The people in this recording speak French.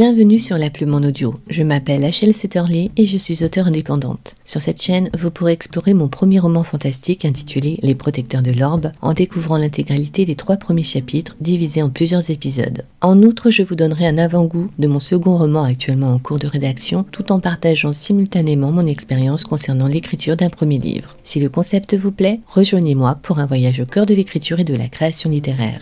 Bienvenue sur La Plume en audio. Je m'appelle Achelle Setterly et je suis auteure indépendante. Sur cette chaîne, vous pourrez explorer mon premier roman fantastique intitulé Les Protecteurs de l'Orbe en découvrant l'intégralité des trois premiers chapitres divisés en plusieurs épisodes. En outre, je vous donnerai un avant-goût de mon second roman actuellement en cours de rédaction tout en partageant simultanément mon expérience concernant l'écriture d'un premier livre. Si le concept vous plaît, rejoignez-moi pour un voyage au cœur de l'écriture et de la création littéraire.